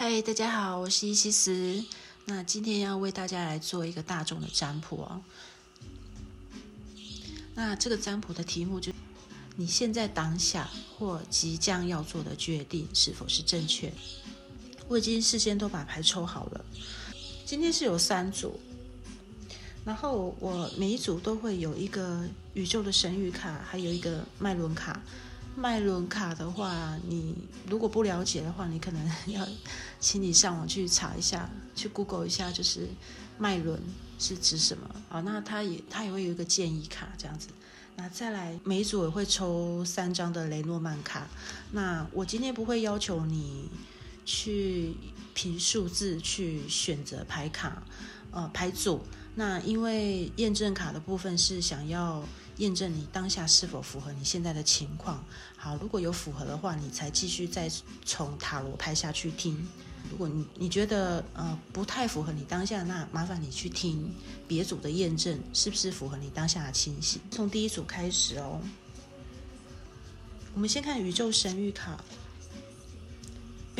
嗨，大家好，我是伊西斯。那今天要为大家来做一个大众的占卜哦。那这个占卜的题目就：你现在当下或即将要做的决定是否是正确？我已经事先都把牌抽好了。今天是有三组，然后我每一组都会有一个宇宙的神谕卡，还有一个脉轮卡。麦伦卡的话，你如果不了解的话，你可能 要请你上网去查一下，去 Google 一下，就是麦伦是指什么啊？那它也它也会有一个建议卡这样子。那再来，每一组也会抽三张的雷诺曼卡。那我今天不会要求你去凭数字去选择牌卡，呃，牌组。那因为验证卡的部分是想要验证你当下是否符合你现在的情况。好，如果有符合的话，你才继续再从塔罗牌下去听。如果你你觉得呃不太符合你当下，那麻烦你去听别组的验证，是不是符合你当下的情形？从第一组开始哦。我们先看宇宙神谕卡。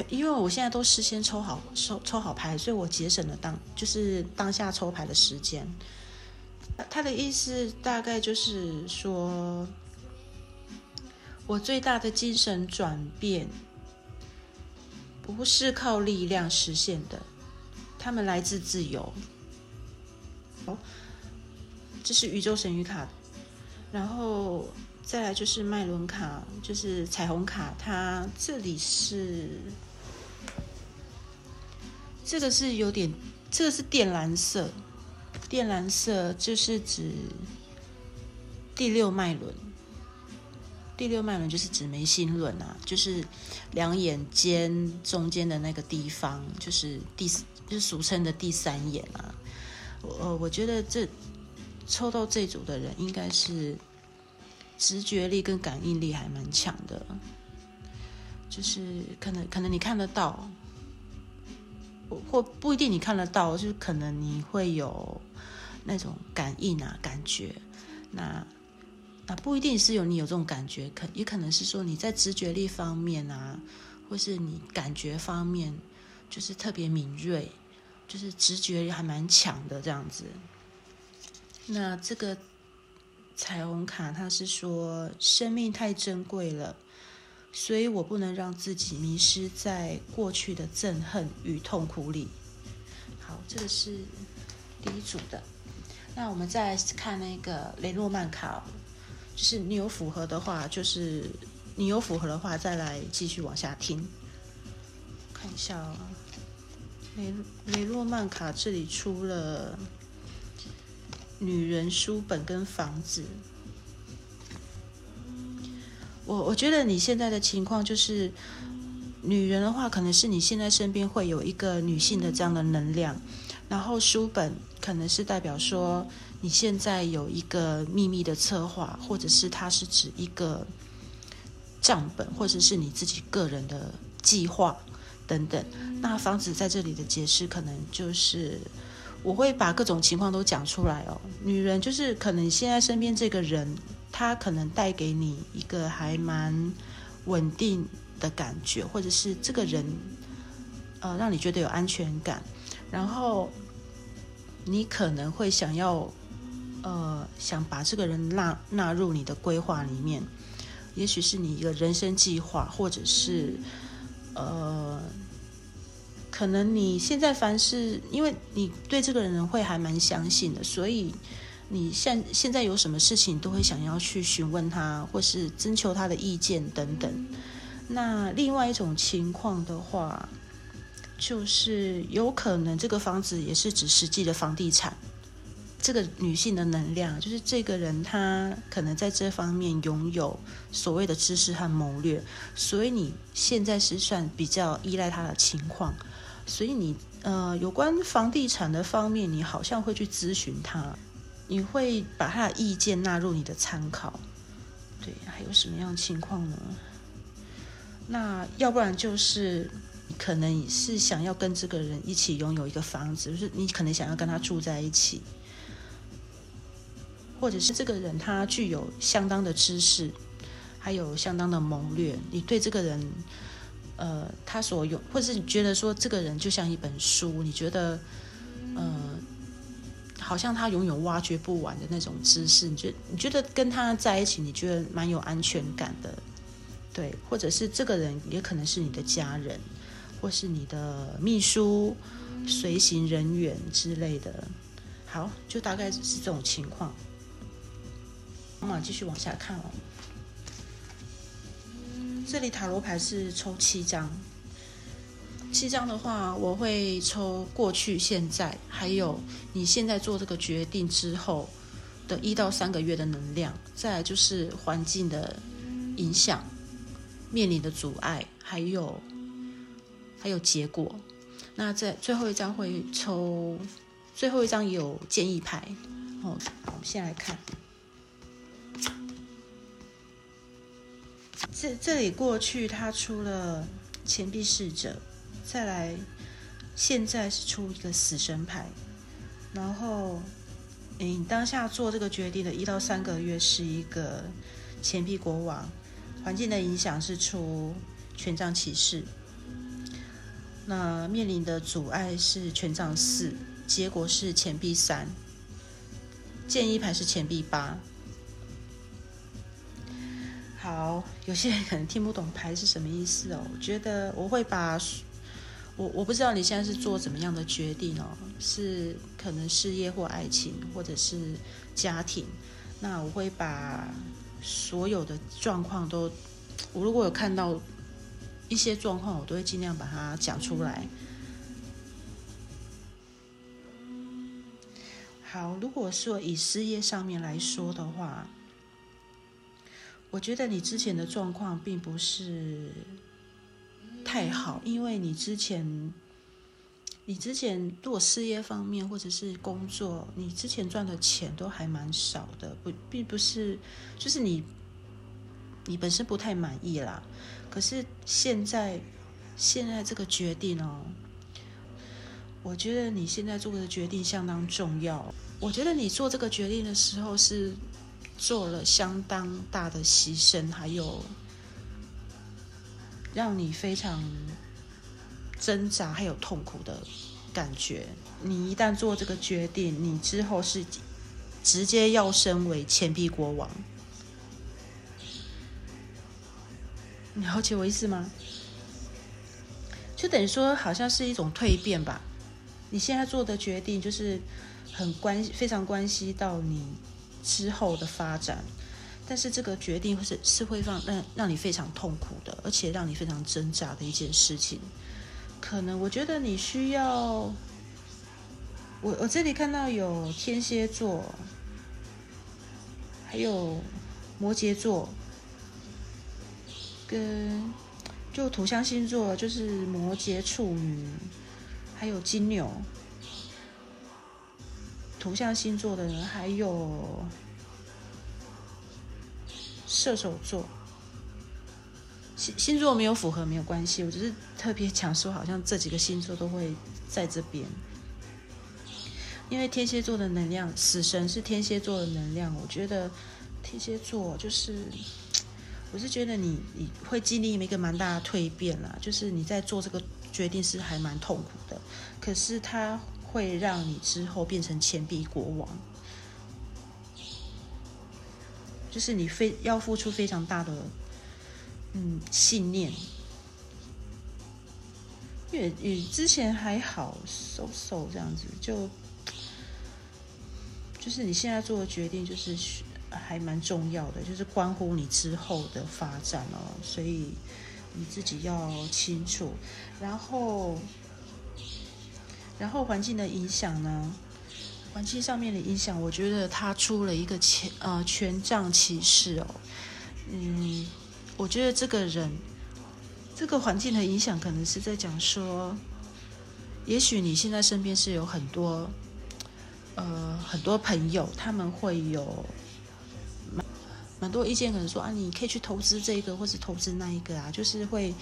因为我现在都事先抽好抽抽好牌，所以我节省了当就是当下抽牌的时间。他的意思大概就是说，我最大的精神转变不是靠力量实现的，他们来自自由。哦，这是宇宙神谕卡，然后再来就是麦伦卡，就是彩虹卡，它这里是。这个是有点，这个是靛蓝色，靛蓝色就是指第六脉轮，第六脉轮就是指眉心轮啊，就是两眼间中间的那个地方，就是第，就是俗称的第三眼啊。呃，我觉得这抽到这组的人，应该是直觉力跟感应力还蛮强的，就是可能可能你看得到。或不一定你看得到，就是可能你会有那种感应啊、感觉。那那不一定是有你有这种感觉，可也可能是说你在直觉力方面啊，或是你感觉方面就是特别敏锐，就是直觉还蛮强的这样子。那这个彩虹卡，它是说生命太珍贵了。所以我不能让自己迷失在过去的憎恨与痛苦里。好，这个是第一组的。那我们再看那个雷诺曼卡，就是你有符合的话，就是你有符合的话，再来继续往下听。看一下哦，雷雷诺曼卡这里出了女人书本跟房子。我我觉得你现在的情况就是，女人的话，可能是你现在身边会有一个女性的这样的能量，然后书本可能是代表说你现在有一个秘密的策划，或者是它是指一个账本，或者是你自己个人的计划等等。那房子在这里的解释，可能就是我会把各种情况都讲出来哦。女人就是可能现在身边这个人。他可能带给你一个还蛮稳定的感觉，或者是这个人，呃，让你觉得有安全感。然后你可能会想要，呃，想把这个人纳纳入你的规划里面，也许是你一个人生计划，或者是，呃，可能你现在凡事，因为你对这个人会还蛮相信的，所以。你现现在有什么事情都会想要去询问他，或是征求他的意见等等。那另外一种情况的话，就是有可能这个房子也是指实际的房地产。这个女性的能量，就是这个人她可能在这方面拥有所谓的知识和谋略，所以你现在是算比较依赖他的情况。所以你呃，有关房地产的方面，你好像会去咨询他。你会把他的意见纳入你的参考，对，还有什么样的情况呢？那要不然就是可能是想要跟这个人一起拥有一个房子，就是你可能想要跟他住在一起，或者是这个人他具有相当的知识，还有相当的谋略，你对这个人呃，他所有，或者是你觉得说这个人就像一本书，你觉得，呃，好像他拥有挖掘不完的那种知识，你觉你觉得跟他在一起，你觉得蛮有安全感的，对，或者是这个人也可能是你的家人，或是你的秘书、随行人员之类的，好，就大概是这种情况。我们继续往下看哦。这里塔罗牌是抽七张，七张的话，我会抽过去、现在，还有你现在做这个决定之后的一到三个月的能量，再来就是环境的影响、面临的阻碍，还有还有结果。那在最后一张会抽，最后一张有建议牌哦。我们先来看。这这里过去他出了钱币侍者，再来现在是出一个死神牌，然后你当下做这个决定的一到三个月是一个钱币国王，环境的影响是出权杖骑士，那面临的阻碍是权杖四，结果是钱币三，建议牌是钱币八。好，有些人可能听不懂牌是什么意思哦。我觉得我会把，我我不知道你现在是做怎么样的决定哦，是可能事业或爱情，或者是家庭。那我会把所有的状况都，我如果有看到一些状况，我都会尽量把它讲出来。好，如果说以事业上面来说的话。我觉得你之前的状况并不是太好，因为你之前，你之前做事业方面或者是工作，你之前赚的钱都还蛮少的，不，并不是，就是你，你本身不太满意啦。可是现在，现在这个决定哦，我觉得你现在做的决定相当重要。我觉得你做这个决定的时候是。做了相当大的牺牲，还有让你非常挣扎还有痛苦的感觉。你一旦做这个决定，你之后是直接要升为钱币国王。你了解我意思吗？就等于说，好像是一种蜕变吧。你现在做的决定，就是很关非常关系到你。之后的发展，但是这个决定是是会让让让你非常痛苦的，而且让你非常挣扎的一件事情。可能我觉得你需要，我我这里看到有天蝎座，还有摩羯座，跟就土象星座就是摩羯、处女，还有金牛。图像星座的人，还有射手座，星星座没有符合没有关系，我只是特别讲说，好像这几个星座都会在这边，因为天蝎座的能量，死神是天蝎座的能量，我觉得天蝎座就是，我是觉得你你会经历一个蛮大的蜕变啦，就是你在做这个决定是还蛮痛苦的，可是他。会让你之后变成钱币国王，就是你非要付出非常大的嗯信念，因为你之前还好收收这样子，就就是你现在做的决定就是还蛮重要的，就是关乎你之后的发展哦，所以你自己要清楚，然后。然后环境的影响呢？环境上面的影响，我觉得他出了一个权呃权杖骑士哦，嗯，我觉得这个人这个环境的影响，可能是在讲说，也许你现在身边是有很多呃很多朋友，他们会有蛮蛮多意见，可能说啊，你可以去投资这个，或是投资那一个啊，就是会。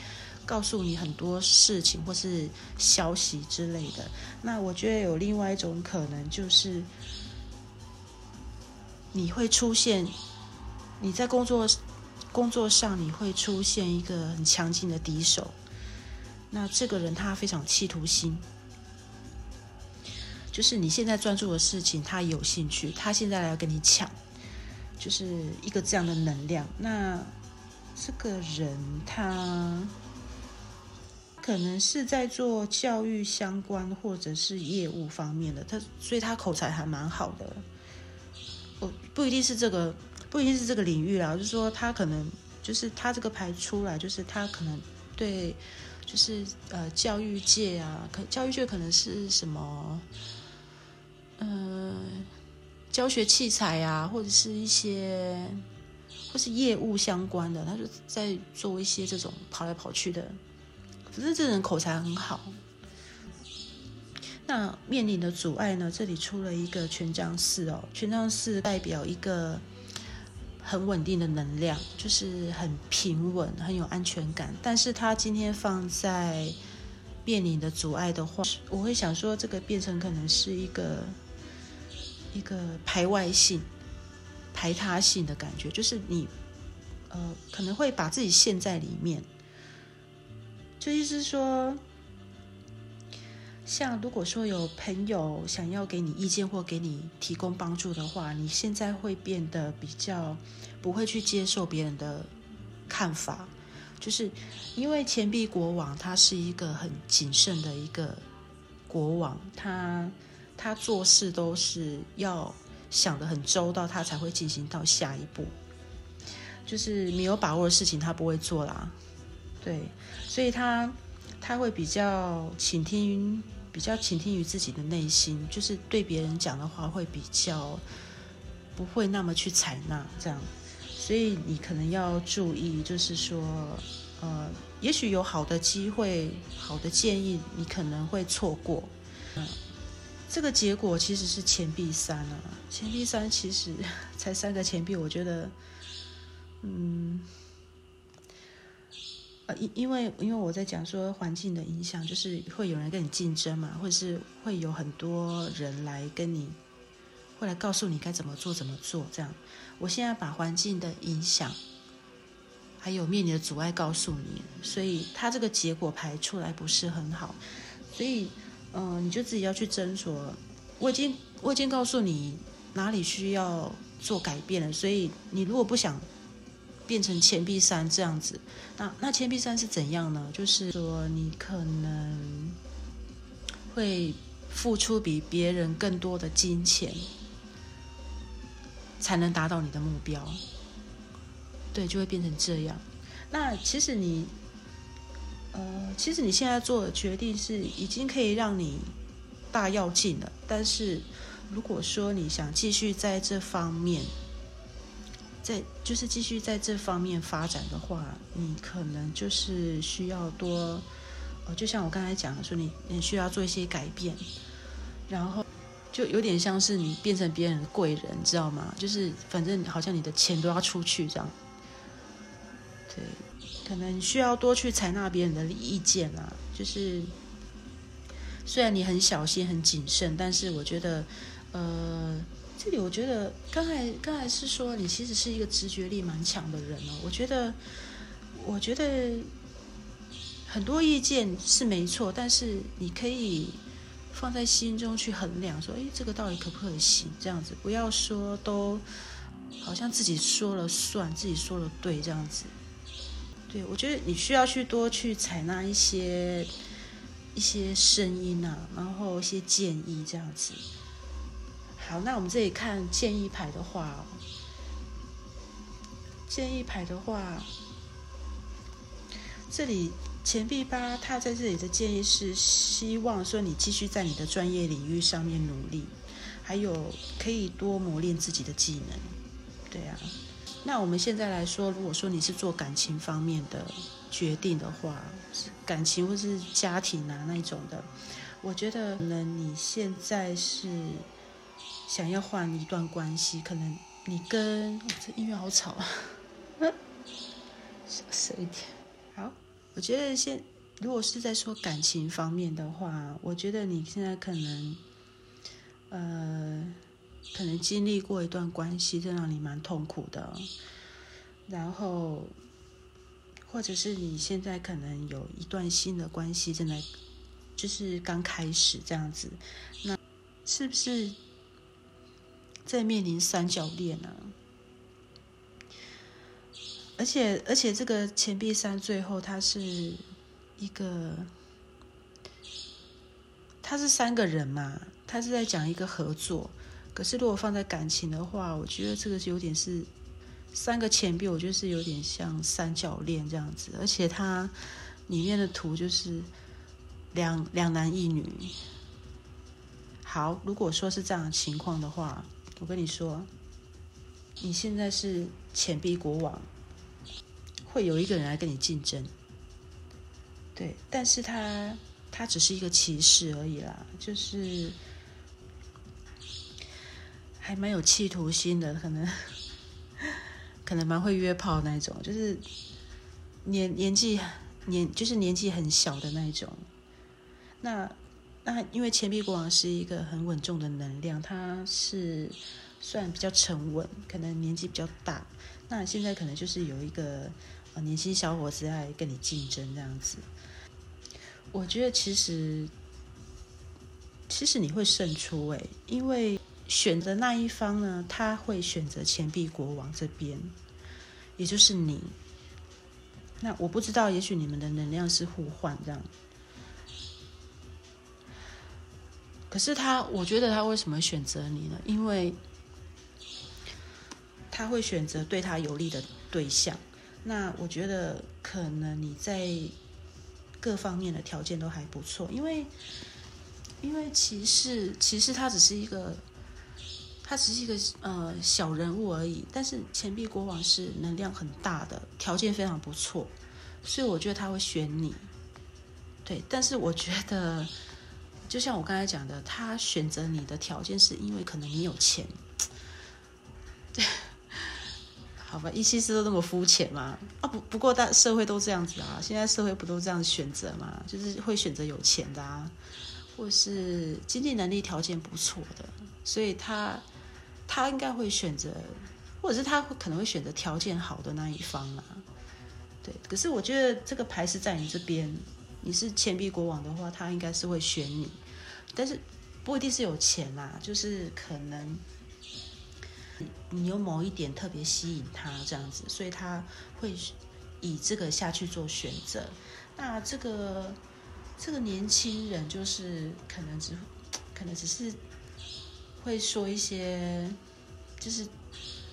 告诉你很多事情或是消息之类的。那我觉得有另外一种可能，就是你会出现你在工作工作上，你会出现一个很强劲的敌手，那这个人他非常企图心，就是你现在专注的事情，他有兴趣，他现在来跟你抢，就是一个这样的能量。那这个人他可能是在做教育相关或者是业务方面的，他所以他口才还蛮好的。我不一定是这个，不一定是这个领域啦，就是说他可能就是他这个牌出来，就是他可能对，就是呃教育界啊，可教育界可能是什么，呃教学器材啊，或者是一些或是业务相关的，他就在做一些这种跑来跑去的，可是这人口才很好。那面临的阻碍呢？这里出了一个权杖四哦，权杖四代表一个很稳定的能量，就是很平稳、很有安全感。但是它今天放在面临的阻碍的话，我会想说，这个变成可能是一个一个排外性、排他性的感觉，就是你呃可能会把自己陷在里面，就意思是说。像如果说有朋友想要给你意见或给你提供帮助的话，你现在会变得比较不会去接受别人的看法，就是因为钱币国王他是一个很谨慎的一个国王，他他做事都是要想的很周到，他才会进行到下一步，就是没有把握的事情他不会做啦，对，所以他他会比较倾听。比较倾听于自己的内心，就是对别人讲的话会比较不会那么去采纳这样，所以你可能要注意，就是说，呃，也许有好的机会、好的建议，你可能会错过。嗯，这个结果其实是钱币三啊，钱币三其实 才三个钱币，我觉得，嗯。呃，因因为因为我在讲说环境的影响，就是会有人跟你竞争嘛，或者是会有很多人来跟你，会来告诉你该怎么做怎么做这样。我现在把环境的影响，还有面临的阻碍告诉你，所以他这个结果排出来不是很好，所以嗯，你就自己要去斟酌。我已经我已经告诉你哪里需要做改变了，所以你如果不想。变成钱币三这样子，那那钱币三是怎样呢？就是说你可能会付出比别人更多的金钱，才能达到你的目标。对，就会变成这样。那其实你，呃，其实你现在做的决定是已经可以让你大跃进了。但是如果说你想继续在这方面，在就是继续在这方面发展的话，你可能就是需要多，呃，就像我刚才讲的说，你你需要做一些改变，然后就有点像是你变成别人的贵人，知道吗？就是反正好像你的钱都要出去这样，对，可能需要多去采纳别人的意见啊。就是虽然你很小心、很谨慎，但是我觉得，呃。这里我觉得刚才刚才是说你其实是一个直觉力蛮强的人哦。我觉得我觉得很多意见是没错，但是你可以放在心中去衡量，说哎，这个到底可不可行？这样子不要说都好像自己说了算，自己说了对这样子。对我觉得你需要去多去采纳一些一些声音啊，然后一些建议这样子。好，那我们这里看建议牌的话，建议牌的话，这里钱币八，他在这里的建议是希望说你继续在你的专业领域上面努力，还有可以多磨练自己的技能。对啊，那我们现在来说，如果说你是做感情方面的决定的话，感情或是家庭啊那一种的，我觉得呢，你现在是。想要换一段关系，可能你跟这音乐好吵啊，小声一点。好，我觉得现如果是在说感情方面的话，我觉得你现在可能，呃，可能经历过一段关系，这让你蛮痛苦的。然后，或者是你现在可能有一段新的关系正在，就是刚开始这样子，那是不是在面临三角恋呢？而且而且这个钱币三最后它是一个，它是三个人嘛，他是在讲一个合作。可是如果放在感情的话，我觉得这个是有点是三个钱币，我觉得是有点像三角恋这样子。而且它里面的图就是两两男一女。好，如果说是这样的情况的话，我跟你说，你现在是钱币国王。会有一个人来跟你竞争，对，但是他他只是一个骑士而已啦，就是还蛮有企图心的，可能 可能蛮会约炮那种，就是年年纪年就是年纪很小的那一种。那那因为钱币国王是一个很稳重的能量，他是算比较沉稳，可能年纪比较大。那现在可能就是有一个。年轻小伙子来跟你竞争这样子，我觉得其实其实你会胜出诶，因为选择那一方呢，他会选择钱币国王这边，也就是你。那我不知道，也许你们的能量是互换这样。可是他，我觉得他为什么选择你呢？因为他会选择对他有利的对象。那我觉得可能你在各方面的条件都还不错，因为因为骑士骑士他只是一个他只是一个呃小人物而已，但是钱币国王是能量很大的，条件非常不错，所以我觉得他会选你。对，但是我觉得就像我刚才讲的，他选择你的条件是因为可能你有钱。对。好吧，一七四都那么肤浅吗？啊不，不过大社会都这样子啊，现在社会不都这样选择吗？就是会选择有钱的啊，或是经济能力条件不错的，所以他他应该会选择，或者是他会可能会选择条件好的那一方啊。对，可是我觉得这个牌是在你这边，你是钱币国王的话，他应该是会选你，但是不一定是有钱啦，就是可能。你有某一点特别吸引他这样子，所以他会以这个下去做选择。那这个这个年轻人就是可能只可能只是会说一些，就是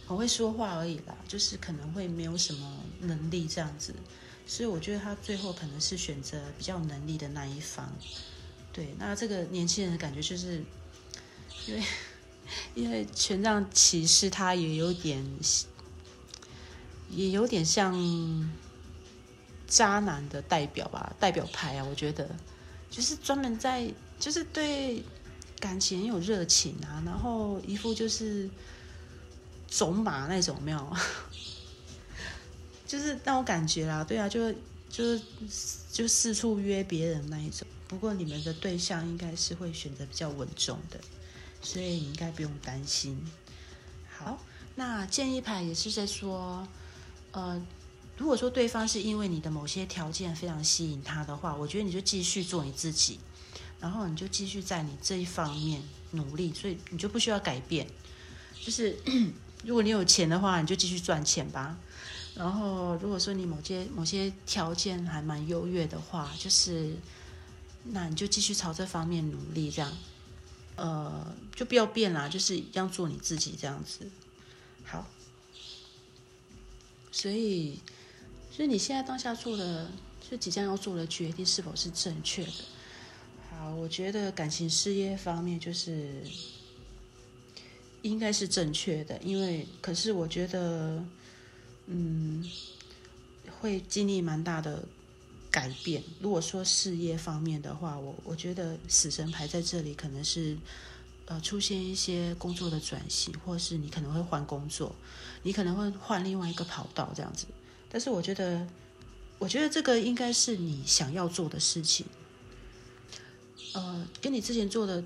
很会说话而已啦，就是可能会没有什么能力这样子。所以我觉得他最后可能是选择比较能力的那一方。对，那这个年轻人的感觉就是因为。因为权杖骑士他也有点，也有点像渣男的代表吧，代表牌啊，我觉得就是专门在，就是对感情很有热情啊，然后一副就是走马那种，没有，就是让我感觉啦，对啊，就就是就四处约别人那一种。不过你们的对象应该是会选择比较稳重的。所以你应该不用担心。好，那建议牌也是在说，呃，如果说对方是因为你的某些条件非常吸引他的话，我觉得你就继续做你自己，然后你就继续在你这一方面努力，所以你就不需要改变。就是 如果你有钱的话，你就继续赚钱吧。然后如果说你某些某些条件还蛮优越的话，就是那你就继续朝这方面努力，这样。呃，就不要变啦，就是一样做你自己这样子。好，所以，所以你现在当下做的，就即将要做的决定是否是正确的？好，我觉得感情事业方面就是应该是正确的，因为可是我觉得，嗯，会经历蛮大的。改变。如果说事业方面的话，我我觉得死神牌在这里可能是，呃，出现一些工作的转型，或是你可能会换工作，你可能会换另外一个跑道这样子。但是我觉得，我觉得这个应该是你想要做的事情，呃，跟你之前做的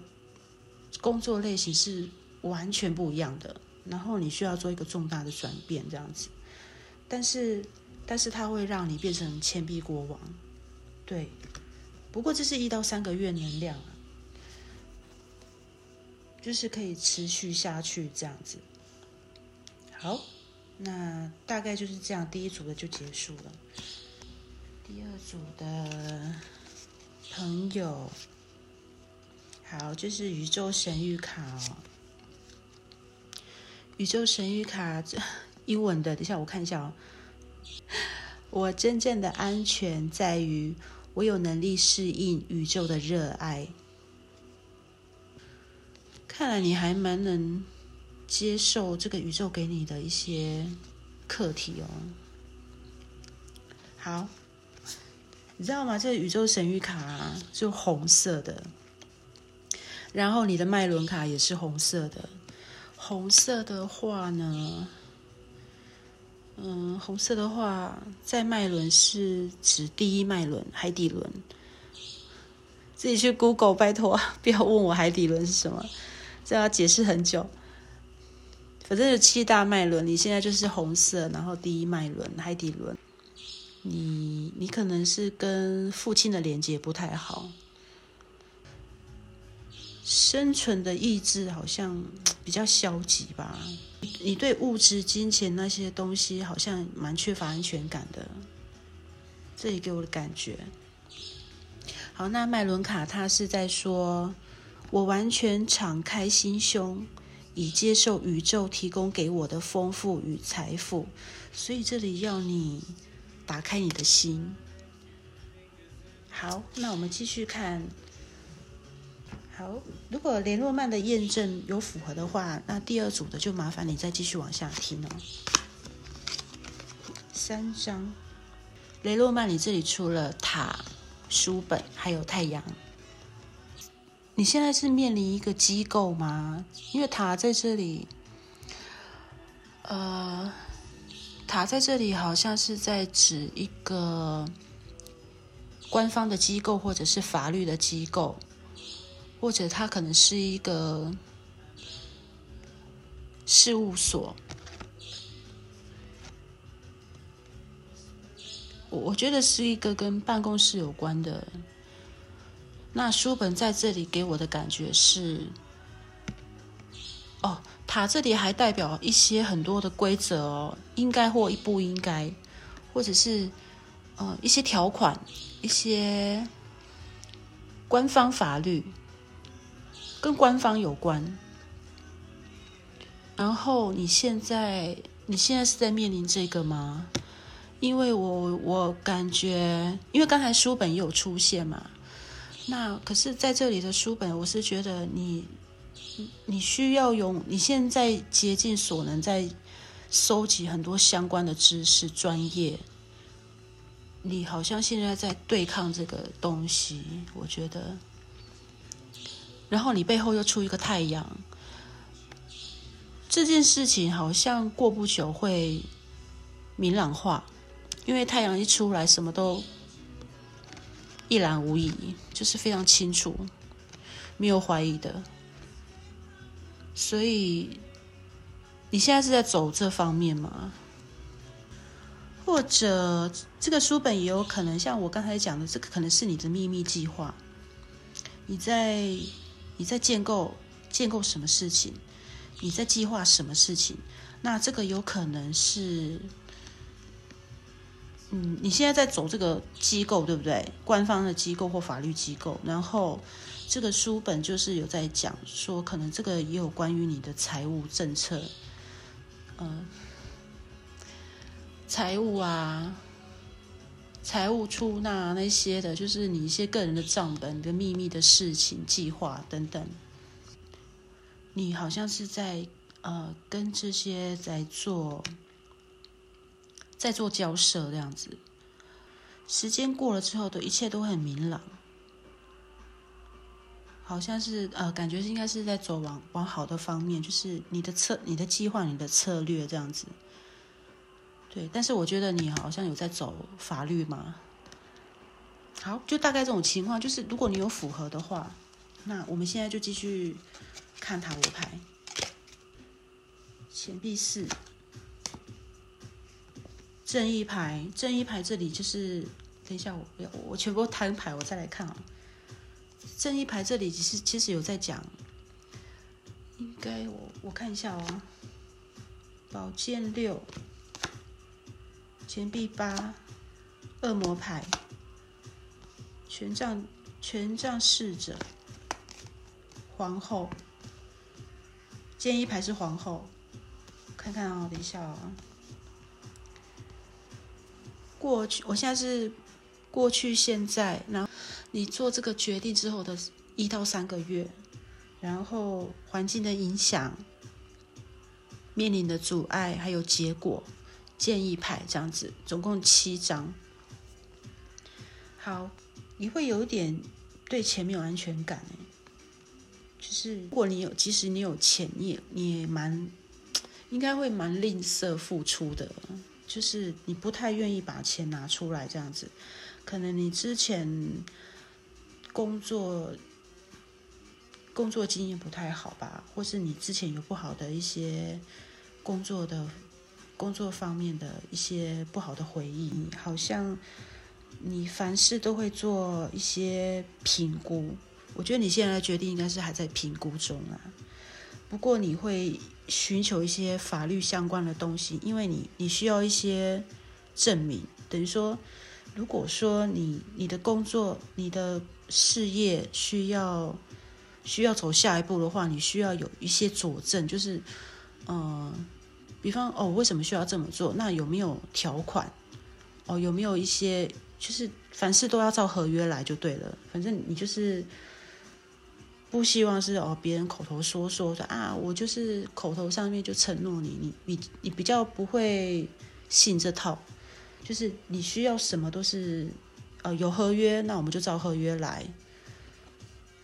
工作类型是完全不一样的。然后你需要做一个重大的转变这样子。但是但是它会让你变成钱币国王。对，不过这是一到三个月能量啊，就是可以持续下去这样子。好，那大概就是这样，第一组的就结束了。第二组的朋友，好，就是宇宙神谕卡哦。宇宙神谕卡，英文的，等一下我看一下哦。我真正的安全在于我有能力适应宇宙的热爱。看来你还蛮能接受这个宇宙给你的一些课题哦。好。你知道吗？这个宇宙神谕卡就红色的，然后你的脉轮卡也是红色的。红色的话呢，嗯，红色的话在脉轮是指第一脉轮海底轮。自己去 Google，拜托 不要问我海底轮是什么，这要解释很久。反正有七大脉轮，你现在就是红色，然后第一脉轮海底轮。你你可能是跟父亲的连接不太好，生存的意志好像比较消极吧。你对物质、金钱那些东西好像蛮缺乏安全感的，这里给我的感觉。好，那麦伦卡他是在说，我完全敞开心胸，以接受宇宙提供给我的丰富与财富，所以这里要你。打开你的心。好，那我们继续看。好，如果雷诺曼的验证有符合的话，那第二组的就麻烦你再继续往下听哦。三张，雷诺曼，你这里出了塔、书本还有太阳。你现在是面临一个机构吗？因为塔在这里，呃。塔在这里好像是在指一个官方的机构，或者是法律的机构，或者它可能是一个事务所。我我觉得是一个跟办公室有关的。那书本在这里给我的感觉是，哦。塔这里还代表一些很多的规则哦，应该或不应该，或者是呃一些条款、一些官方法律，跟官方有关。然后你现在你现在是在面临这个吗？因为我我感觉，因为刚才书本也有出现嘛，那可是在这里的书本，我是觉得你。你需要用你现在竭尽所能在收集很多相关的知识专业，你好像现在在对抗这个东西，我觉得。然后你背后又出一个太阳，这件事情好像过不久会明朗化，因为太阳一出来，什么都一览无遗，就是非常清楚，没有怀疑的。所以，你现在是在走这方面吗？或者这个书本也有可能像我刚才讲的，这个可能是你的秘密计划。你在你在建构建构什么事情？你在计划什么事情？那这个有可能是，嗯，你现在在走这个机构，对不对？官方的机构或法律机构，然后。这个书本就是有在讲说，可能这个也有关于你的财务政策，嗯，财务啊，财务出纳那些的，就是你一些个人的账本、的秘密的事情、计划等等，你好像是在呃跟这些在做，在做交涉这样子。时间过了之后，的一切都很明朗。好像是呃，感觉是应该是在走往往好的方面，就是你的策、你的计划、你的策略这样子。对，但是我觉得你好像有在走法律嘛。好，就大概这种情况，就是如果你有符合的话，那我们现在就继续看塔罗牌。钱币四，正义牌，正义牌这里就是，等一下我要我全部摊牌，我再来看啊。正义牌这里其实其实有在讲，应该我我看一下哦。宝剑六，钱币八，恶魔牌，权杖权杖侍者，皇后，建议牌是皇后，看看啊，等一下啊。过去，我现在是过去现在，然后你做这个决定之后的一到三个月，然后环境的影响。面临的阻碍还有结果，建议牌这样子，总共七张。好，你会有点对钱没有安全感哎，就是如果你有，即使你有钱，你也你也蛮应该会蛮吝啬付出的，就是你不太愿意把钱拿出来这样子。可能你之前工作工作经验不太好吧，或是你之前有不好的一些。工作的工作方面的一些不好的回忆，好像你凡事都会做一些评估。我觉得你现在的决定应该是还在评估中啊。不过你会寻求一些法律相关的东西，因为你你需要一些证明。等于说，如果说你你的工作、你的事业需要需要走下一步的话，你需要有一些佐证，就是嗯。比方哦，为什么需要这么做？那有没有条款？哦，有没有一些就是凡事都要照合约来就对了。反正你就是不希望是哦，别人口头说说的啊，我就是口头上面就承诺你，你你你比较不会信这套。就是你需要什么都是呃有合约，那我们就照合约来。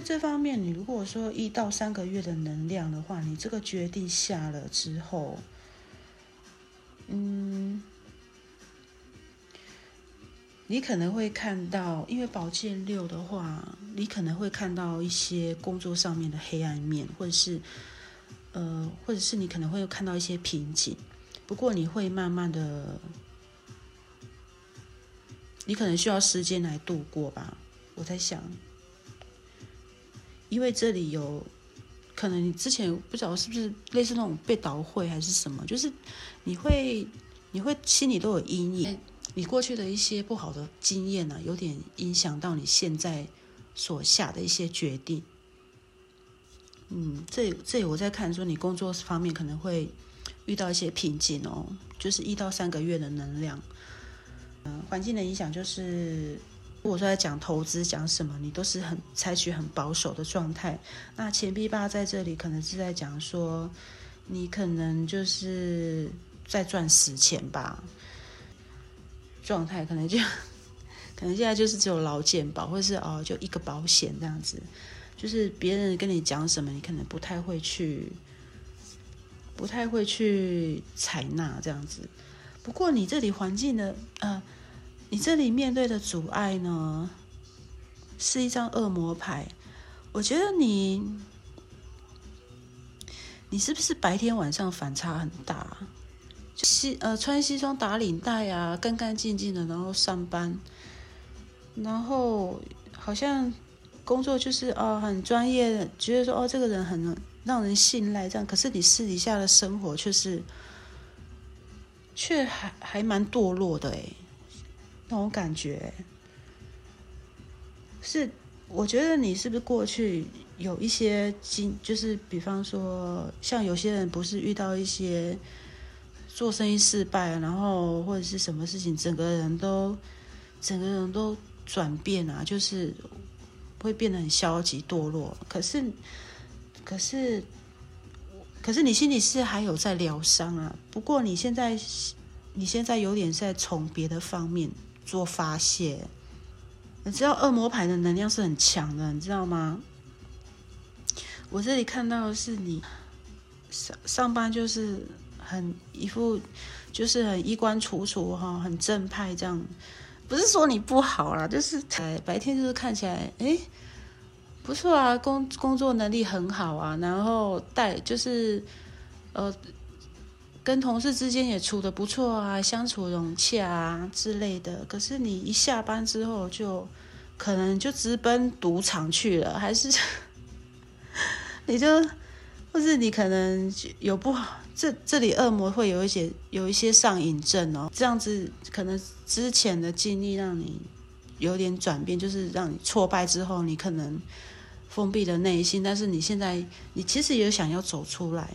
这方面，你如果说一到三个月的能量的话，你这个决定下了之后。嗯，你可能会看到，因为宝剑六的话，你可能会看到一些工作上面的黑暗面，或者是呃，或者是你可能会看到一些瓶颈。不过你会慢慢的，你可能需要时间来度过吧。我在想，因为这里有。可能你之前不知道是不是类似那种被倒毁还是什么，就是你会你会心里都有阴影，你过去的一些不好的经验呢，有点影响到你现在所下的一些决定。嗯，这这我在看说你工作方面可能会遇到一些瓶颈哦，就是一到三个月的能量，嗯，环境的影响就是。如果说在讲投资讲什么，你都是很采取很保守的状态。那钱币八在这里可能是在讲说，你可能就是在赚死钱吧，状态可能就 可能现在就是只有劳健保，或者是哦就一个保险这样子，就是别人跟你讲什么，你可能不太会去，不太会去采纳这样子。不过你这里环境的呃。你这里面对的阻碍呢，是一张恶魔牌。我觉得你，你是不是白天晚上反差很大？西呃，穿西装打领带啊，干干净净的，然后上班，然后好像工作就是哦很专业的，觉得说哦这个人很让人信赖这样。可是你私底下的生活却是，却还还蛮堕落的哎。那种感觉是，我觉得你是不是过去有一些经，就是比方说，像有些人不是遇到一些做生意失败，然后或者是什么事情，整个人都整个人都转变啊，就是会变得很消极堕落。可是，可是，可是你心里是还有在疗伤啊。不过你现在，你现在有点在从别的方面。做发泄，你知道恶魔牌的能量是很强的，你知道吗？我这里看到的是你上上班就是很一副就是很衣冠楚楚哈，很正派这样。不是说你不好啦，就是白白天就是看起来哎不错啊，工工作能力很好啊，然后带就是呃跟同事之间也处的不错啊，相处融洽啊之类的。可是你一下班之后，就可能就直奔赌场去了，还是 你就，或是你可能有不好，这这里恶魔会有一些有一些上瘾症哦。这样子可能之前的经历让你有点转变，就是让你挫败之后，你可能封闭的内心，但是你现在你其实也想要走出来。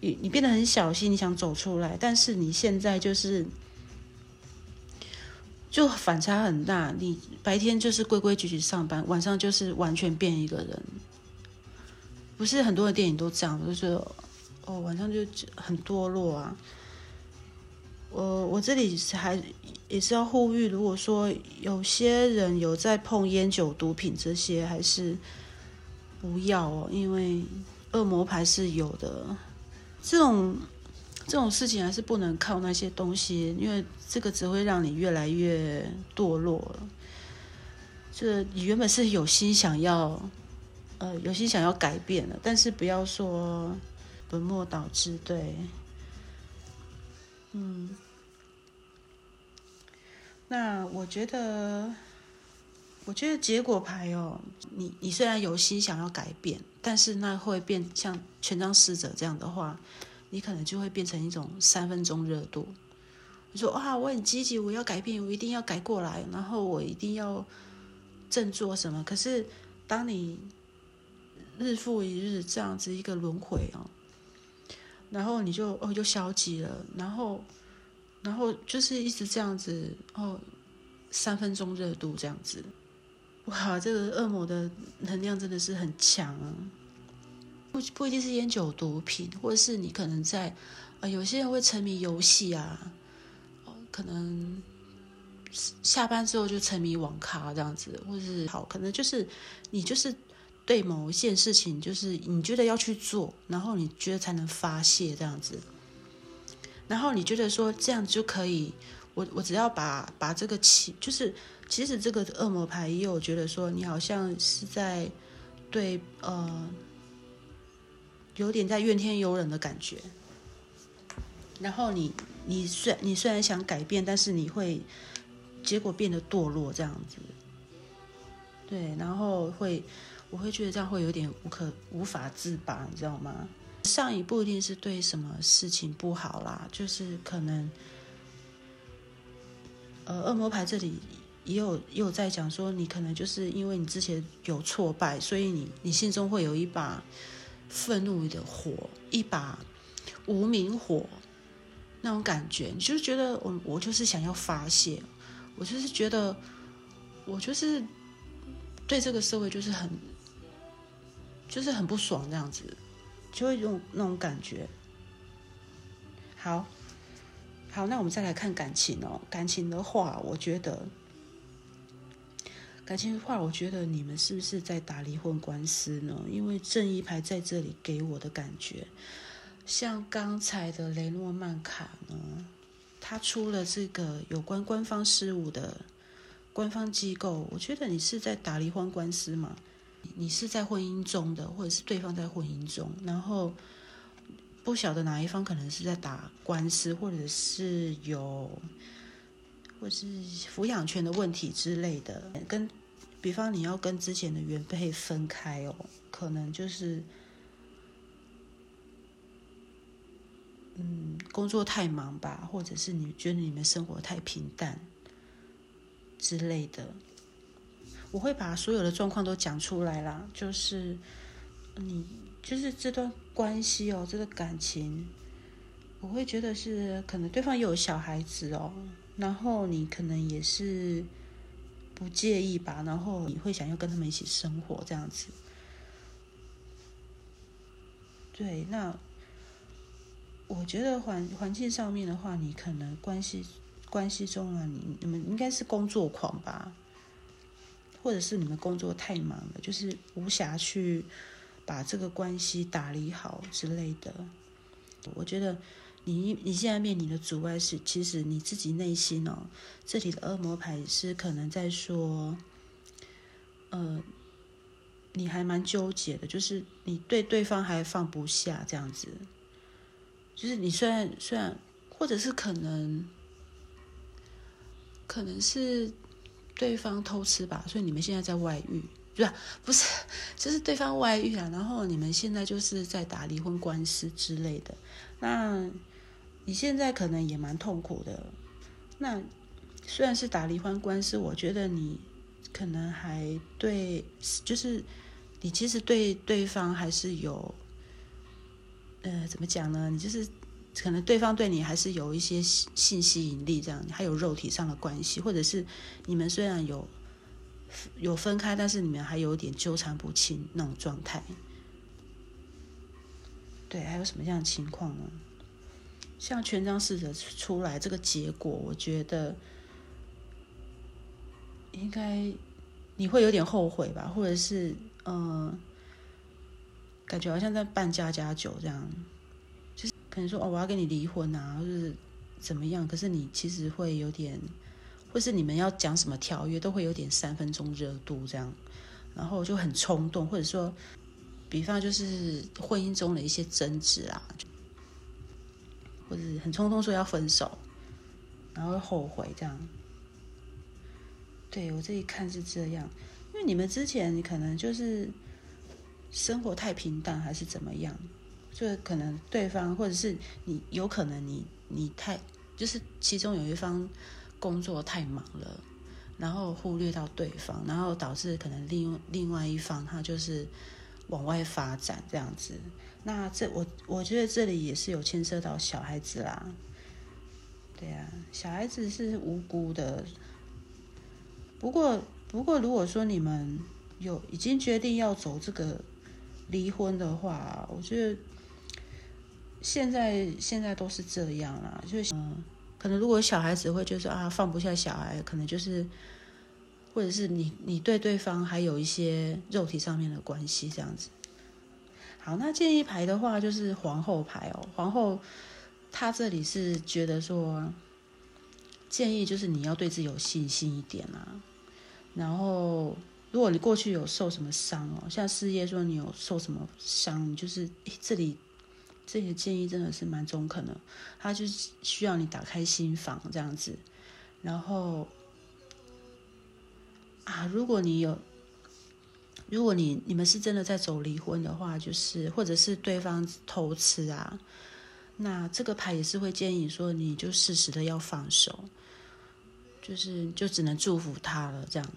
你你变得很小心，你想走出来，但是你现在就是就反差很大。你白天就是规规矩矩上班，晚上就是完全变一个人。不是很多的电影都这样，就是哦，晚上就很堕落啊。我我这里还也是要呼吁，如果说有些人有在碰烟酒毒品这些，还是不要哦，因为恶魔牌是有的。这种这种事情还是不能靠那些东西，因为这个只会让你越来越堕落了。这你原本是有心想要，呃，有心想要改变的，但是不要说本末倒置。对，嗯，那我觉得，我觉得结果牌哦，你你虽然有心想要改变。但是那会变像权杖侍者这样的话，你可能就会变成一种三分钟热度。你说哇，我很积极，我要改变，我一定要改过来，然后我一定要振作什么。可是当你日复一日这样子一个轮回哦，然后你就哦就消极了，然后然后就是一直这样子哦，三分钟热度这样子。哇，这个恶魔的能量真的是很强啊！不不一定是烟酒毒品，或者是你可能在啊，有些人会沉迷游戏啊，哦，可能下班之后就沉迷网咖这样子，或者是好，可能就是你就是对某一件事情，就是你觉得要去做，然后你觉得才能发泄这样子，然后你觉得说这样就可以，我我只要把把这个气就是。其实这个恶魔牌也有觉得说，你好像是在对呃，有点在怨天尤人的感觉。然后你你虽你虽然想改变，但是你会结果变得堕落这样子。对，然后会我会觉得这样会有点无可无法自拔，你知道吗？上一不一定是对什么事情不好啦，就是可能呃，恶魔牌这里。也有也有在讲说，你可能就是因为你之前有挫败，所以你你心中会有一把愤怒的火，一把无名火那种感觉，你就是觉得我我就是想要发泄，我就是觉得我就是对这个社会就是很就是很不爽这样子，就会有那种感觉。好，好，那我们再来看感情哦，感情的话，我觉得。感情的话，我觉得你们是不是在打离婚官司呢？因为正义牌在这里给我的感觉，像刚才的雷诺曼卡呢，他出了这个有关官方事务的官方机构，我觉得你是在打离婚官司吗？你是在婚姻中的，或者是对方在婚姻中，然后不晓得哪一方可能是在打官司，或者是有。或是抚养权的问题之类的，跟比方你要跟之前的原配分开哦，可能就是嗯工作太忙吧，或者是你觉得你们生活太平淡之类的，我会把所有的状况都讲出来啦。就是你就是这段关系哦，这个感情，我会觉得是可能对方有小孩子哦。然后你可能也是不介意吧，然后你会想要跟他们一起生活这样子。对，那我觉得环环境上面的话，你可能关系关系中啊，你你们应该是工作狂吧，或者是你们工作太忙了，就是无暇去把这个关系打理好之类的。我觉得。你你现在面临的阻碍是，其实你自己内心哦，这里的恶魔牌是可能在说，呃，你还蛮纠结的，就是你对对方还放不下这样子，就是你虽然虽然，或者是可能，可能是对方偷吃吧，所以你们现在在外遇，对吧？不是，就是对方外遇啊，然后你们现在就是在打离婚官司之类的。那你现在可能也蛮痛苦的。那虽然是打离婚官司，我觉得你可能还对，就是你其实对对方还是有。呃，怎么讲呢？你就是可能对方对你还是有一些性吸引力，这样还有肉体上的关系，或者是你们虽然有有分开，但是你们还有点纠缠不清那种状态。对，还有什么样的情况呢？像权杖四者出来这个结果，我觉得应该你会有点后悔吧，或者是嗯。感觉好像在办家家酒这样，可能说哦，我要跟你离婚啊，或是怎么样？可是你其实会有点，或是你们要讲什么条约，都会有点三分钟热度这样，然后就很冲动，或者说，比方就是婚姻中的一些争执啊，或者很冲动说要分手，然后后悔这样。对我这一看是这样，因为你们之前你可能就是。生活太平淡还是怎么样？就可能对方或者是你，有可能你你太就是其中有一方工作太忙了，然后忽略到对方，然后导致可能另另外一方他就是往外发展这样子。那这我我觉得这里也是有牵涉到小孩子啦。对呀，小孩子是无辜的。不过不过，如果说你们有已经决定要走这个。离婚的话，我觉得现在现在都是这样啦，就是嗯，可能如果小孩子会就是啊放不下小孩，可能就是或者是你你对对方还有一些肉体上面的关系这样子。好，那建议牌的话就是皇后牌哦，皇后她这里是觉得说建议就是你要对自己有信心一点啊，然后。如果你过去有受什么伤哦，像事业说你有受什么伤，你就是这里这里的建议真的是蛮中肯的，他就需要你打开心房这样子，然后啊，如果你有，如果你你们是真的在走离婚的话，就是或者是对方偷吃啊，那这个牌也是会建议说，你就适时的要放手，就是就只能祝福他了这样。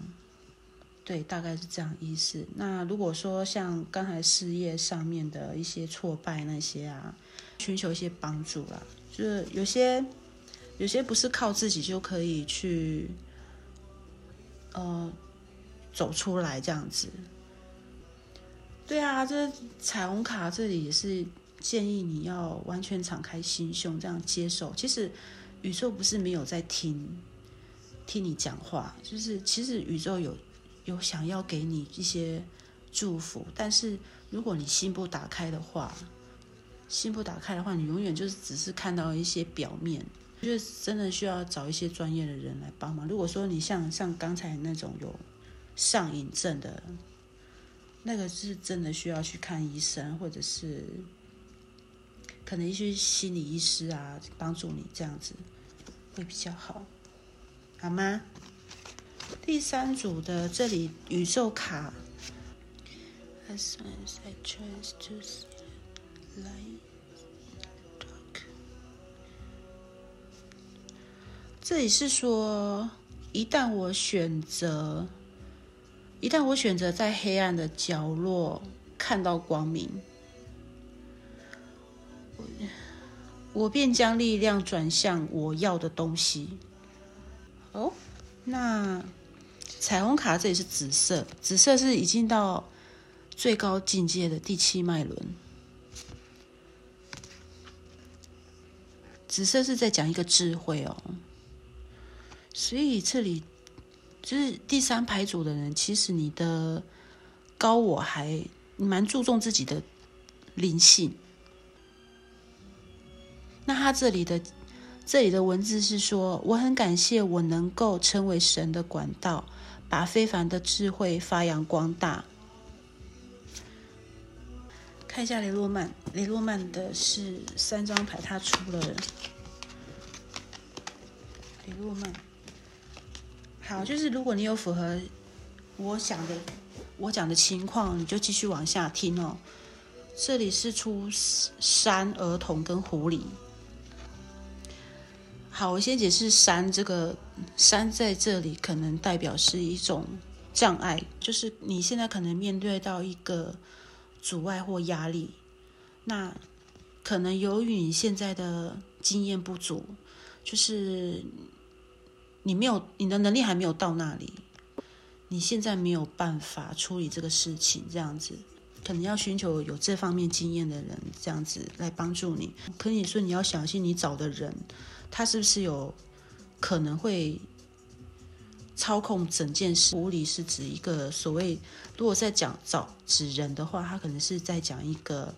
对，大概是这样意思。那如果说像刚才事业上面的一些挫败那些啊，寻求一些帮助啦，就是有些有些不是靠自己就可以去呃走出来这样子。对啊，这彩虹卡这里也是建议你要完全敞开心胸，这样接受。其实宇宙不是没有在听听你讲话，就是其实宇宙有。有想要给你一些祝福，但是如果你心不打开的话，心不打开的话，你永远就是只是看到一些表面。就是真的需要找一些专业的人来帮忙。如果说你像像刚才那种有上瘾症的，那个是真的需要去看医生，或者是可能一些心理医师啊帮助你这样子会比较好，好吗？第三组的这里宇宙卡，As as I chose to light, dark. 这里是说，一旦我选择，一旦我选择在黑暗的角落看到光明，我便将力量转向我要的东西。哦，那。彩虹卡这里是紫色，紫色是已经到最高境界的第七脉轮。紫色是在讲一个智慧哦，所以这里就是第三排组的人，其实你的高我还蛮注重自己的灵性。那他这里的这里的文字是说，我很感谢我能够成为神的管道。把非凡的智慧发扬光大。看一下雷诺曼，雷诺曼的是三张牌，他出了雷诺曼。好，就是如果你有符合我想的我讲的情况，你就继续往下听哦。这里是出山、儿童跟狐狸。好，我先解释山这个山在这里可能代表是一种障碍，就是你现在可能面对到一个。阻碍或压力，那可能由于你现在的经验不足，就是你没有你的能力还没有到那里，你现在没有办法处理这个事情，这样子可能要寻求有这方面经验的人，这样子来帮助你。可你说你要小心，你找的人他是不是有可能会？操控整件事，狐狸是指一个所谓，如果在讲找指人的话，他可能是在讲一个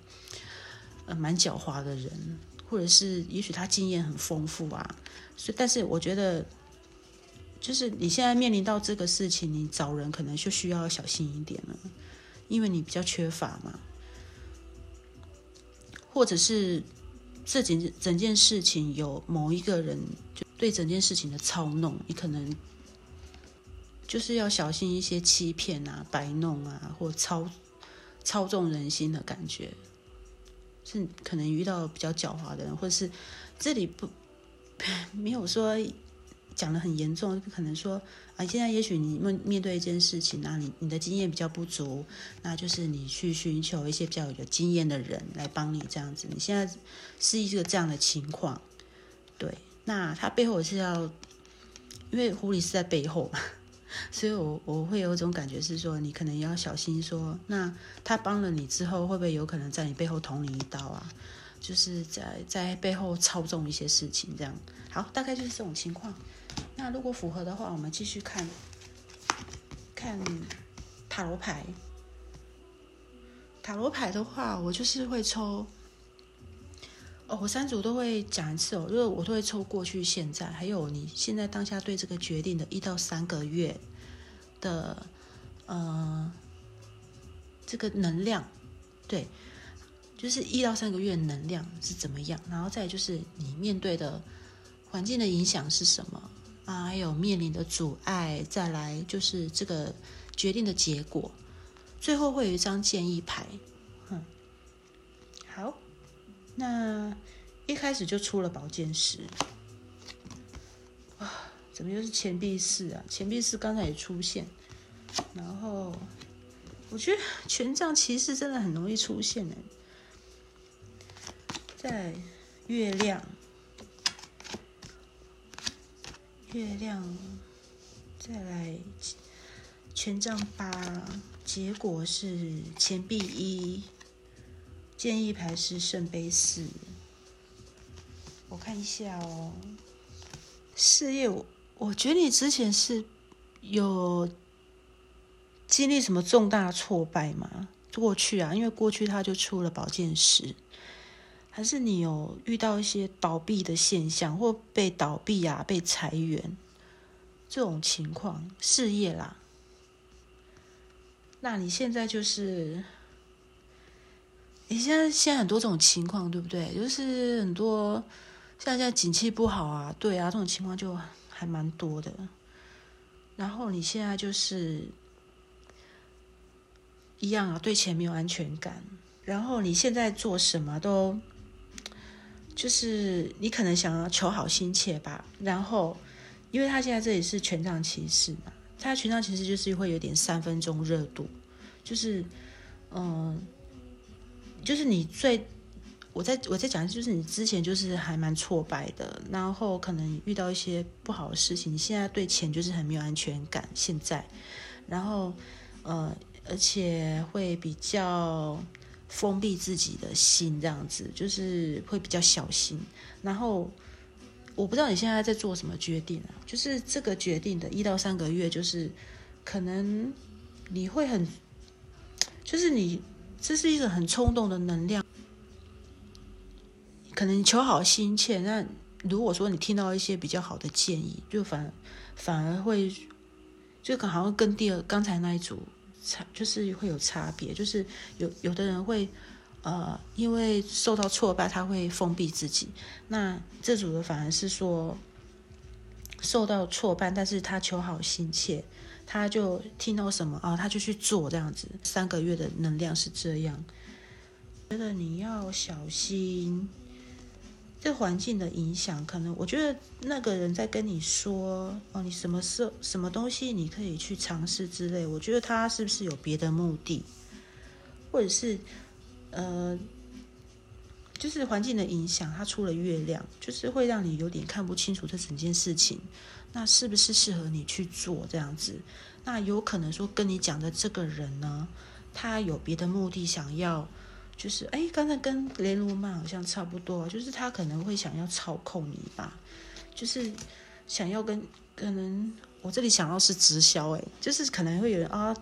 呃蛮狡猾的人，或者是也许他经验很丰富啊。所以，但是我觉得，就是你现在面临到这个事情，你找人可能就需要小心一点了，因为你比较缺乏嘛，或者是这整整件事情有某一个人就对整件事情的操弄，你可能。就是要小心一些欺骗啊、摆弄啊，或操操纵人心的感觉，是可能遇到比较狡猾的人，或者是这里不 没有说讲的很严重，不可能说啊，现在也许你面面对一件事情，那你你的经验比较不足，那就是你去寻求一些比较有经验的人来帮你这样子。你现在是一个这样的情况，对，那他背后是要，因为狐狸是在背后嘛。所以，我我会有一种感觉是说，你可能要小心说，那他帮了你之后，会不会有可能在你背后捅你一刀啊？就是在在背后操纵一些事情，这样。好，大概就是这种情况。那如果符合的话，我们继续看，看塔罗牌。塔罗牌的话，我就是会抽。哦，我三组都会讲一次哦，因为我都会抽过去、现在，还有你现在当下对这个决定的一到三个月的呃这个能量，对，就是一到三个月能量是怎么样，然后再就是你面对的环境的影响是什么啊，还有面临的阻碍，再来就是这个决定的结果，最后会有一张建议牌，嗯，好。那一开始就出了宝剑十，啊，怎么又是钱币四啊？钱币四刚才也出现，然后我觉得权杖骑士真的很容易出现呢。在月亮，月亮，再来权杖八，结果是钱币一。建议牌是圣杯四，我看一下哦。事业，我我觉得你之前是有经历什么重大挫败吗？过去啊，因为过去他就出了宝剑十，还是你有遇到一些倒闭的现象，或被倒闭啊、被裁员这种情况？事业啦，那你现在就是。你现在现在很多这种情况，对不对？就是很多像现在景气不好啊，对啊，这种情况就还蛮多的。然后你现在就是一样啊，对钱没有安全感。然后你现在做什么都就是你可能想要求好心切吧。然后，因为他现在这里是权杖骑士嘛，他权杖骑士就是会有点三分钟热度，就是嗯。就是你最，我在我在讲，就是你之前就是还蛮挫败的，然后可能遇到一些不好的事情，你现在对钱就是很没有安全感。现在，然后呃，而且会比较封闭自己的心，这样子就是会比较小心。然后我不知道你现在在做什么决定啊？就是这个决定的一到三个月，就是可能你会很，就是你。这是一种很冲动的能量，可能求好心切。那如果说你听到一些比较好的建议，就反反而会，就好像跟第二刚才那一组差，就是会有差别。就是有有的人会呃，因为受到挫败，他会封闭自己。那这组的反而是说，受到挫败，但是他求好心切，他就听到什么啊，他就去做这样子。三个月的能量是这样，觉得你要小心。这环境的影响，可能我觉得那个人在跟你说哦，你什么事、什么东西你可以去尝试之类。我觉得他是不是有别的目的，或者是呃，就是环境的影响，他出了月亮，就是会让你有点看不清楚这整件事情，那是不是适合你去做这样子？那有可能说跟你讲的这个人呢，他有别的目的，想要。就是哎，刚才跟雷罗曼好像差不多，就是他可能会想要操控你吧，就是想要跟可能我这里想要是直销哎，就是可能会有人啊，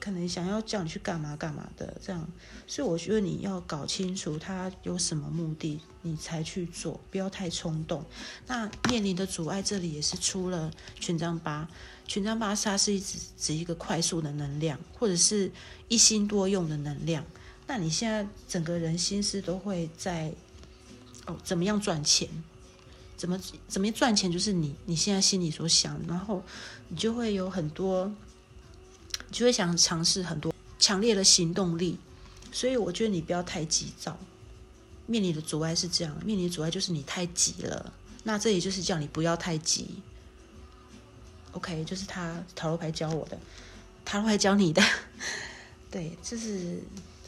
可能想要叫你去干嘛干嘛的这样，所以我觉得你要搞清楚他有什么目的，你才去做，不要太冲动。那面临的阻碍这里也是出了权杖八，权杖八它是一指指一个快速的能量，或者是一心多用的能量。那你现在整个人心思都会在哦，怎么样赚钱？怎么怎么赚钱？就是你你现在心里所想，然后你就会有很多，就会想尝试很多强烈的行动力。所以我觉得你不要太急躁。面临的阻碍是这样，面临的阻碍就是你太急了。那这也就是叫你不要太急。OK，就是他塔罗牌教我的，塔罗牌教你的，对，就是。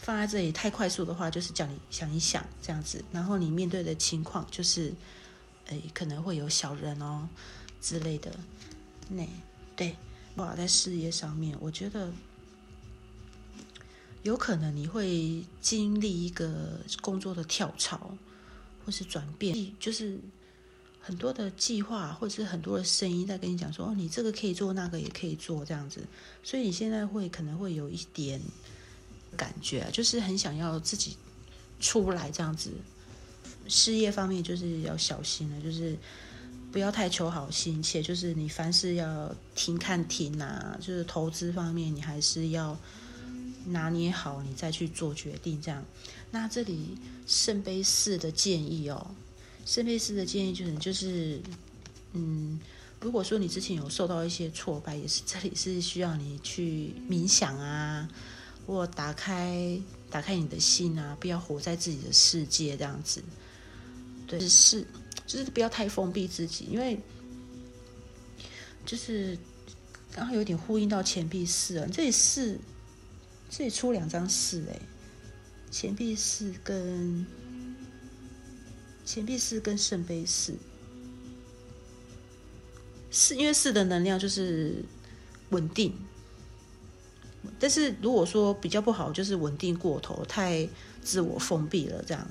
放在这里太快速的话，就是叫你想一想这样子，然后你面对的情况就是，诶，可能会有小人哦之类的。那对，哇，在事业上面，我觉得有可能你会经历一个工作的跳槽或是转变，就是很多的计划或者是很多的声音在跟你讲说，哦，你这个可以做，那个也可以做这样子，所以你现在会可能会有一点。感觉就是很想要自己出来这样子，事业方面就是要小心了，就是不要太求好心切，就是你凡事要停看停啊，就是投资方面你还是要拿捏好，你再去做决定这样。那这里圣杯四的建议哦，圣杯四的建议就是就是，嗯，如果说你之前有受到一些挫败，也是这里是需要你去冥想啊。或打开打开你的心啊，不要活在自己的世界这样子。对，是就是不要太封闭自己，因为就是刚好有点呼应到钱币四啊，这里四这里出两张四哎，钱币四跟钱币四跟圣杯四，四因为四的能量就是稳定。但是如果说比较不好，就是稳定过头，太自我封闭了，这样。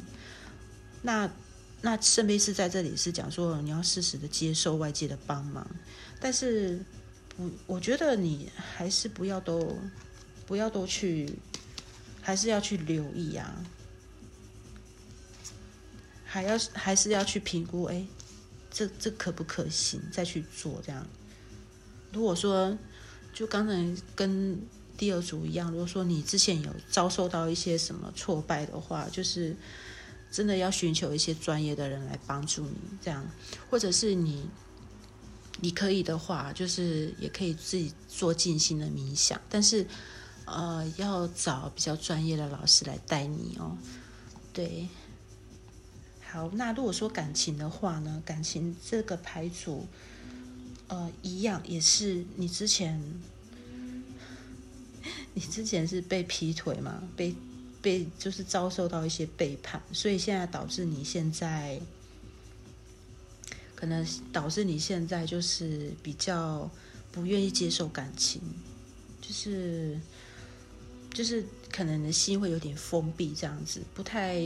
那那圣杯是在这里是讲说，你要适时的接受外界的帮忙，但是不，我觉得你还是不要都不要都去，还是要去留意啊，还要还是要去评估，哎，这这可不可行，再去做这样。如果说就刚才跟。第二组一样，如果说你之前有遭受到一些什么挫败的话，就是真的要寻求一些专业的人来帮助你，这样，或者是你你可以的话，就是也可以自己做静心的冥想，但是呃，要找比较专业的老师来带你哦。对，好，那如果说感情的话呢，感情这个牌组呃一样，也是你之前。你之前是被劈腿嘛？被被就是遭受到一些背叛，所以现在导致你现在可能导致你现在就是比较不愿意接受感情，就是就是可能你的心会有点封闭，这样子不太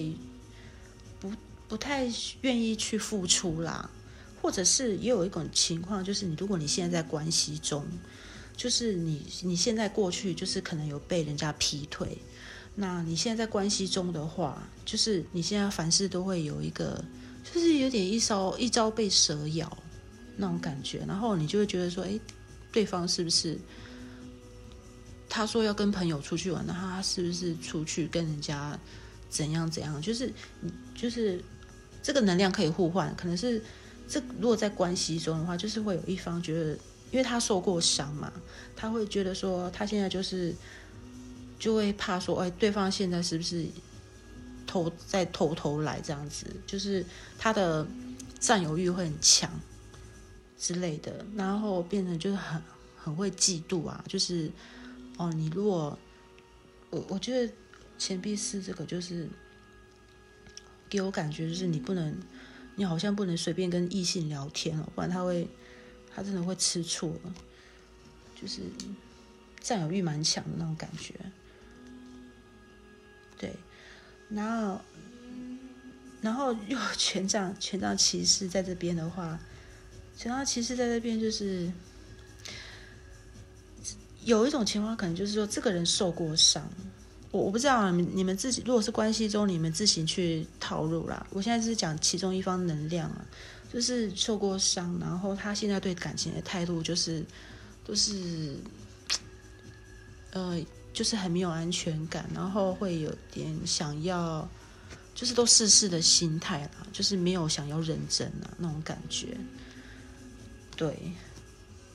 不不太愿意去付出啦，或者是也有一种情况，就是你如果你现在在关系中。就是你，你现在过去就是可能有被人家劈腿，那你现在在关系中的话，就是你现在凡事都会有一个，就是有点一招一朝被蛇咬那种感觉，然后你就会觉得说，哎，对方是不是他说要跟朋友出去玩，那他是不是出去跟人家怎样怎样，就是你就是这个能量可以互换，可能是这如果在关系中的话，就是会有一方觉得，因为他受过伤嘛，他会觉得说他现在就是就会怕说，哎，对方现在是不是偷在偷偷来这样子，就是他的占有欲会很强之类的，然后变成就是很很会嫉妒啊，就是哦，你如果我我觉得。钱币四这个就是给我感觉，就是你不能，你好像不能随便跟异性聊天哦，不然他会，他真的会吃醋了，就是占有欲蛮强的那种感觉。对，然后，然后又权杖权杖骑士在这边的话，权杖骑士在这边就是有一种情况，可能就是说这个人受过伤。我我不知道你你们自己如果是关系中，你们自行去套入啦。我现在是讲其中一方能量啊，就是受过伤，然后他现在对感情的态度就是都是，呃，就是很没有安全感，然后会有点想要，就是都试试的心态啦，就是没有想要认真啊那种感觉。对，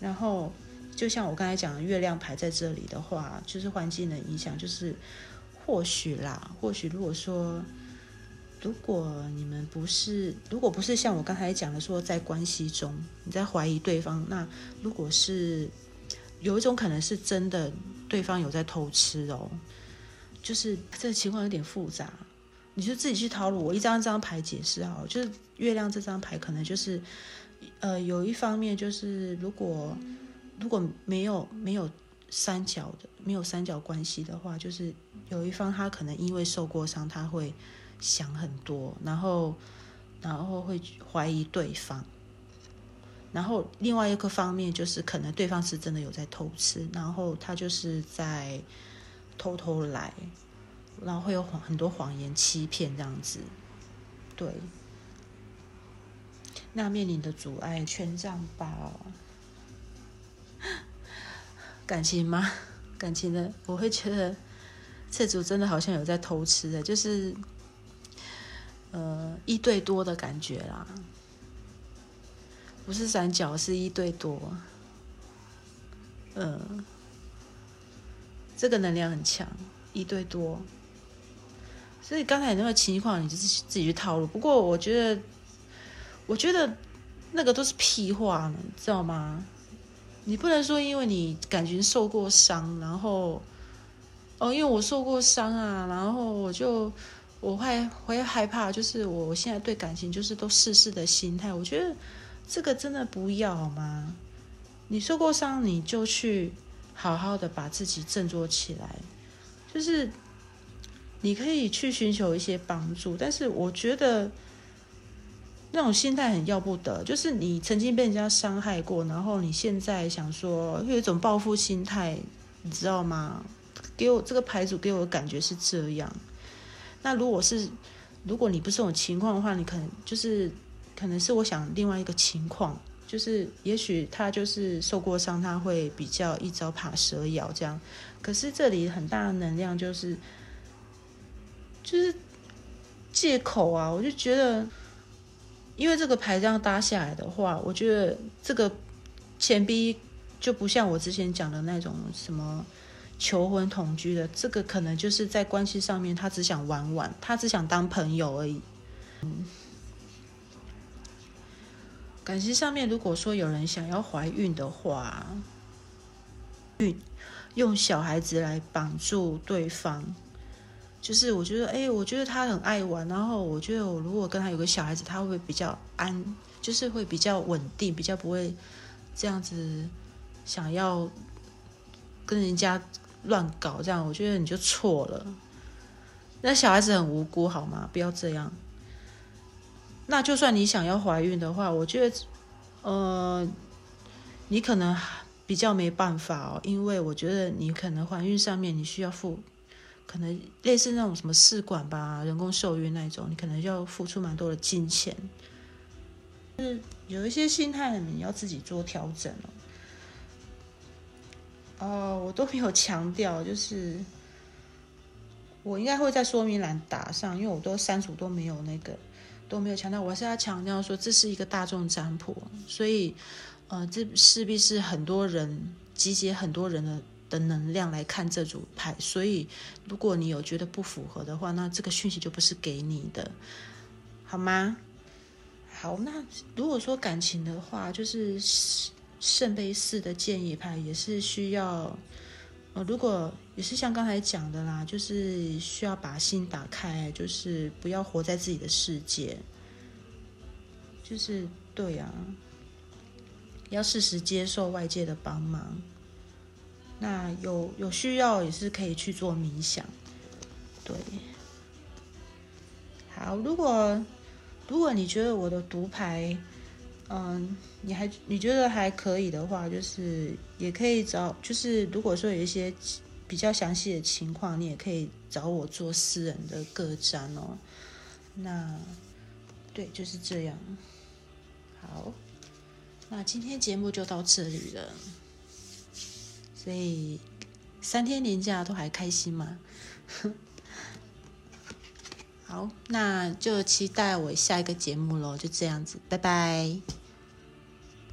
然后。就像我刚才讲的，月亮牌在这里的话，就是环境的影响，就是或许啦，或许如果说，如果你们不是，如果不是像我刚才讲的说，在关系中你在怀疑对方，那如果是有一种可能是真的，对方有在偷吃哦，就是这情况有点复杂，你就自己去讨论。我一张一张牌解释好，就是月亮这张牌可能就是，呃，有一方面就是如果。如果没有没有三角的没有三角关系的话，就是有一方他可能因为受过伤，他会想很多，然后然后会怀疑对方，然后另外一个方面就是可能对方是真的有在偷吃，然后他就是在偷偷来，然后会有很多谎言欺骗这样子，对。那面临的阻碍，权杖八。感情吗？感情的，我会觉得 这组真的好像有在偷吃的，就是呃一对多的感觉啦，不是三角，是一对多。嗯，这个能量很强，一对多。所以刚才那个情况，你就自己自己去套路。不过我觉得，我觉得那个都是屁话呢，知道吗？你不能说，因为你感觉受过伤，然后，哦，因为我受过伤啊，然后我就我会会害怕，就是我现在对感情就是都试试的心态。我觉得这个真的不要好吗？你受过伤，你就去好好的把自己振作起来，就是你可以去寻求一些帮助，但是我觉得。那种心态很要不得，就是你曾经被人家伤害过，然后你现在想说有一种报复心态，你知道吗？给我这个牌组给我的感觉是这样。那如果是如果你不是这种情况的话，你可能就是可能是我想另外一个情况，就是也许他就是受过伤，他会比较一招怕蛇咬这样。可是这里很大的能量就是就是借口啊，我就觉得。因为这个牌这样搭下来的话，我觉得这个钱币就不像我之前讲的那种什么求婚同居的，这个可能就是在关系上面，他只想玩玩，他只想当朋友而已。嗯，感情上面，如果说有人想要怀孕的话，孕用小孩子来绑住对方。就是我觉得，哎，我觉得他很爱玩，然后我觉得我如果跟他有个小孩子，他会比较安，就是会比较稳定，比较不会这样子想要跟人家乱搞，这样我觉得你就错了。那小孩子很无辜，好吗？不要这样。那就算你想要怀孕的话，我觉得，呃，你可能比较没办法哦，因为我觉得你可能怀孕上面你需要付。可能类似那种什么试管吧，人工受孕那种，你可能要付出蛮多的金钱。是有一些心态，你要自己做调整哦。哦，我都没有强调，就是我应该会在说明栏打上，因为我都删除都没有那个都没有强调，我是要强调说这是一个大众占卜，所以呃，这势必是很多人集结很多人的的能量来看这组牌，所以如果你有觉得不符合的话，那这个讯息就不是给你的，好吗？好，那如果说感情的话，就是圣杯四的建议牌也是需要。呃，如果也是像刚才讲的啦，就是需要把心打开，就是不要活在自己的世界，就是对啊，要适时接受外界的帮忙。那有有需要也是可以去做冥想，对。好，如果如果你觉得我的读牌，嗯，你还你觉得还可以的话，就是也可以找，就是如果说有一些比较详细的情况，你也可以找我做私人的个章哦。那对，就是这样。好，那今天节目就到这里了。所以三天年假都还开心吗？好，那就期待我下一个节目喽。就这样子，拜拜。